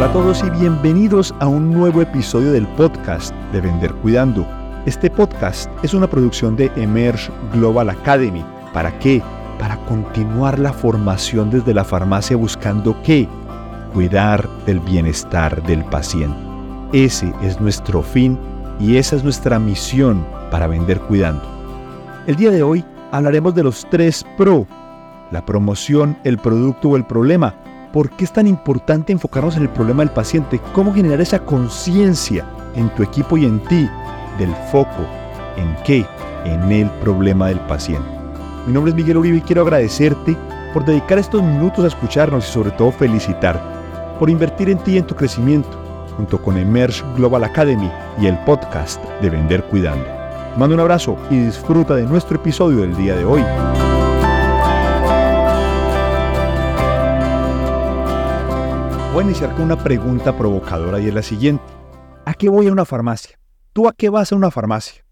Hola a todos y bienvenidos a un nuevo episodio del podcast de Vender Cuidando. Este podcast es una producción de Emerge Global Academy. ¿Para qué? Para continuar la formación desde la farmacia buscando qué? Cuidar del bienestar del paciente. Ese es nuestro fin y esa es nuestra misión para Vender Cuidando. El día de hoy hablaremos de los tres PRO, la promoción, el producto o el problema ¿Por qué es tan importante enfocarnos en el problema del paciente? ¿Cómo generar esa conciencia en tu equipo y en ti del foco? ¿En qué? En el problema del paciente. Mi nombre es Miguel Uribe y quiero agradecerte por dedicar estos minutos a escucharnos y sobre todo felicitar por invertir en ti y en tu crecimiento, junto con Emerge Global Academy y el podcast de Vender Cuidando. mando un abrazo y disfruta de nuestro episodio del día de hoy. Voy a iniciar con una pregunta provocadora y es la siguiente. ¿A qué voy a una farmacia? ¿Tú a qué vas a una farmacia?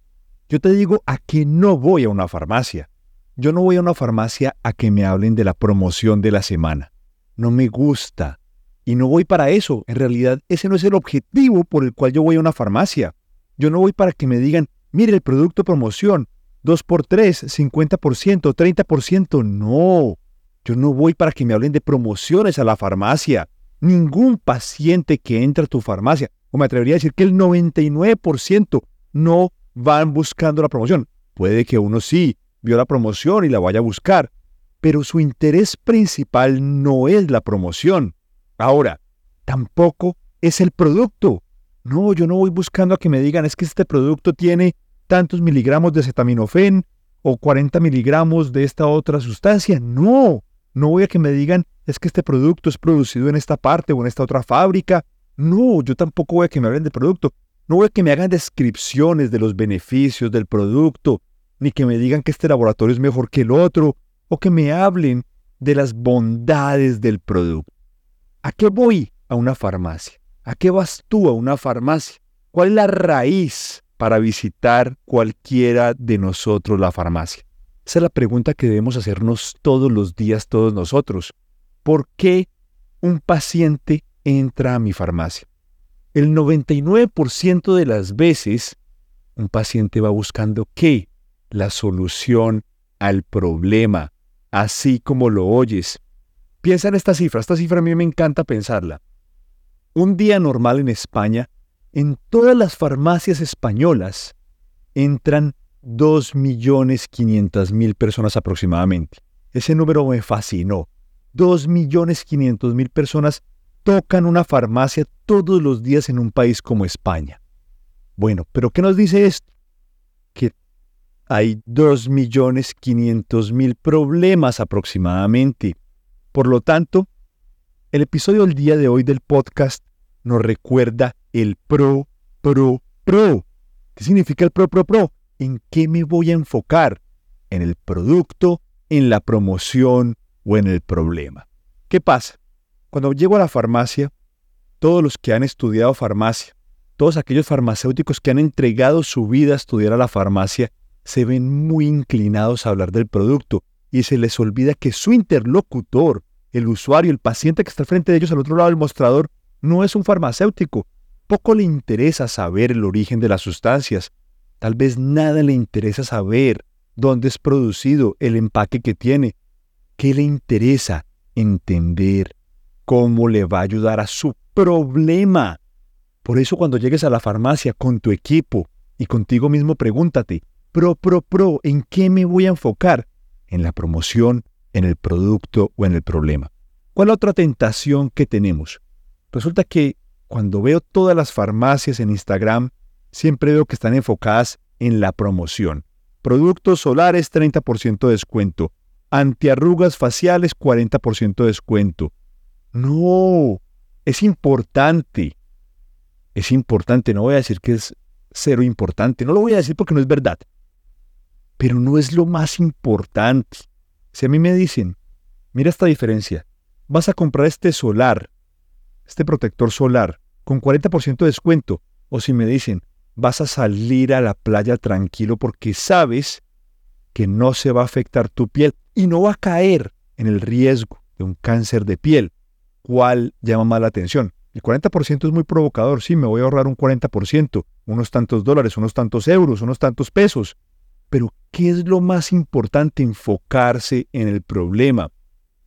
Yo te digo a qué no voy a una farmacia. Yo no voy a una farmacia a que me hablen de la promoción de la semana. No me gusta. Y no voy para eso. En realidad ese no es el objetivo por el cual yo voy a una farmacia. Yo no voy para que me digan, mire el producto promoción, 2x3, 50%, 30%. No. Yo no voy para que me hablen de promociones a la farmacia. Ningún paciente que entra a tu farmacia, o me atrevería a decir que el 99% no van buscando la promoción. Puede que uno sí vio la promoción y la vaya a buscar, pero su interés principal no es la promoción. Ahora, tampoco es el producto. No, yo no voy buscando a que me digan es que este producto tiene tantos miligramos de acetaminofén o 40 miligramos de esta otra sustancia. No, no voy a que me digan es que este producto es producido en esta parte o en esta otra fábrica. No, yo tampoco voy a que me hablen del producto. No voy a que me hagan descripciones de los beneficios del producto, ni que me digan que este laboratorio es mejor que el otro, o que me hablen de las bondades del producto. ¿A qué voy a una farmacia? ¿A qué vas tú a una farmacia? ¿Cuál es la raíz para visitar cualquiera de nosotros la farmacia? Esa es la pregunta que debemos hacernos todos los días, todos nosotros. ¿Por qué un paciente entra a mi farmacia? El 99% de las veces un paciente va buscando qué? La solución al problema, así como lo oyes. Piensa en esta cifra, esta cifra a mí me encanta pensarla. Un día normal en España, en todas las farmacias españolas entran 2.500.000 personas aproximadamente. Ese número me fascinó. 2.500.000 personas tocan una farmacia todos los días en un país como España. Bueno, pero ¿qué nos dice esto? Que hay 2.500.000 problemas aproximadamente. Por lo tanto, el episodio del día de hoy del podcast nos recuerda el pro, pro, pro. ¿Qué significa el pro, pro, pro? ¿En qué me voy a enfocar? ¿En el producto, en la promoción, o en el problema. ¿Qué pasa? Cuando llego a la farmacia, todos los que han estudiado farmacia, todos aquellos farmacéuticos que han entregado su vida a estudiar a la farmacia, se ven muy inclinados a hablar del producto y se les olvida que su interlocutor, el usuario, el paciente que está frente de ellos al otro lado del mostrador, no es un farmacéutico. Poco le interesa saber el origen de las sustancias. Tal vez nada le interesa saber dónde es producido, el empaque que tiene, ¿Qué le interesa? Entender cómo le va a ayudar a su problema. Por eso cuando llegues a la farmacia con tu equipo y contigo mismo pregúntate, pro, pro, pro, ¿en qué me voy a enfocar? ¿En la promoción, en el producto o en el problema? ¿Cuál otra tentación que tenemos? Resulta que cuando veo todas las farmacias en Instagram, siempre veo que están enfocadas en la promoción. Productos solares 30% de descuento. Antiarrugas faciales 40% de descuento. No, es importante. Es importante, no voy a decir que es cero importante, no lo voy a decir porque no es verdad. Pero no es lo más importante. Si a mí me dicen, mira esta diferencia, vas a comprar este solar, este protector solar, con 40% de descuento, o si me dicen, vas a salir a la playa tranquilo porque sabes que no se va a afectar tu piel y no va a caer en el riesgo de un cáncer de piel. ¿Cuál llama más la atención? El 40% es muy provocador, sí, me voy a ahorrar un 40%, unos tantos dólares, unos tantos euros, unos tantos pesos. Pero, ¿qué es lo más importante? Enfocarse en el problema.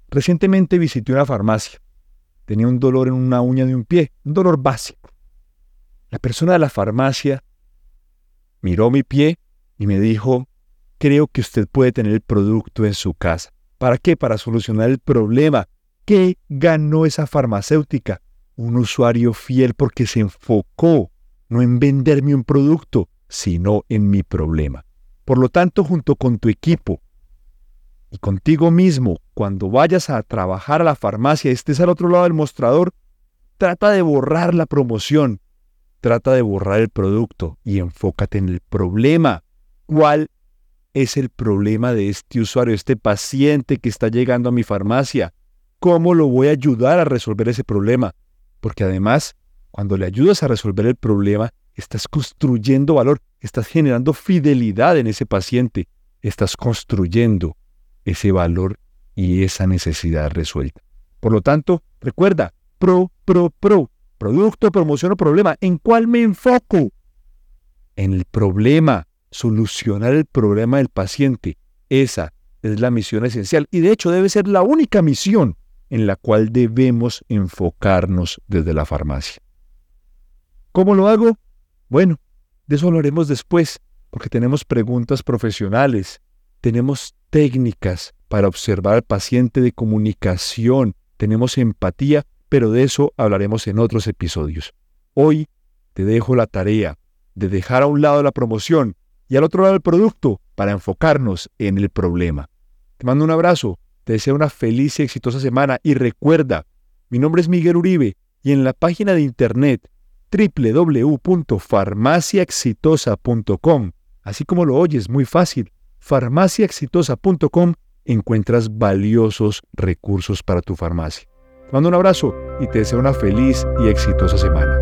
Recientemente visité una farmacia. Tenía un dolor en una uña de un pie, un dolor básico. La persona de la farmacia miró mi pie y me dijo, creo que usted puede tener el producto en su casa. ¿Para qué? Para solucionar el problema. ¿Qué ganó esa farmacéutica? Un usuario fiel porque se enfocó no en venderme un producto, sino en mi problema. Por lo tanto, junto con tu equipo y contigo mismo, cuando vayas a trabajar a la farmacia y estés al otro lado del mostrador, trata de borrar la promoción, trata de borrar el producto y enfócate en el problema. ¿Cuál es el problema de este usuario, este paciente que está llegando a mi farmacia? ¿Cómo lo voy a ayudar a resolver ese problema? Porque además, cuando le ayudas a resolver el problema, estás construyendo valor, estás generando fidelidad en ese paciente, estás construyendo ese valor y esa necesidad resuelta. Por lo tanto, recuerda, pro, pro, pro, producto, promoción o problema. ¿En cuál me enfoco? En el problema, solucionar el problema del paciente. Esa es la misión esencial y de hecho debe ser la única misión en la cual debemos enfocarnos desde la farmacia. ¿Cómo lo hago? Bueno, de eso hablaremos después, porque tenemos preguntas profesionales, tenemos técnicas para observar al paciente de comunicación, tenemos empatía, pero de eso hablaremos en otros episodios. Hoy te dejo la tarea de dejar a un lado la promoción y al otro lado el producto para enfocarnos en el problema. Te mando un abrazo, te deseo una feliz y exitosa semana y recuerda, mi nombre es Miguel Uribe y en la página de internet www.farmaciaexitosa.com, así como lo oyes, muy fácil, farmaciaexitosa.com encuentras valiosos recursos para tu farmacia. Te mando un abrazo y te deseo una feliz y exitosa semana.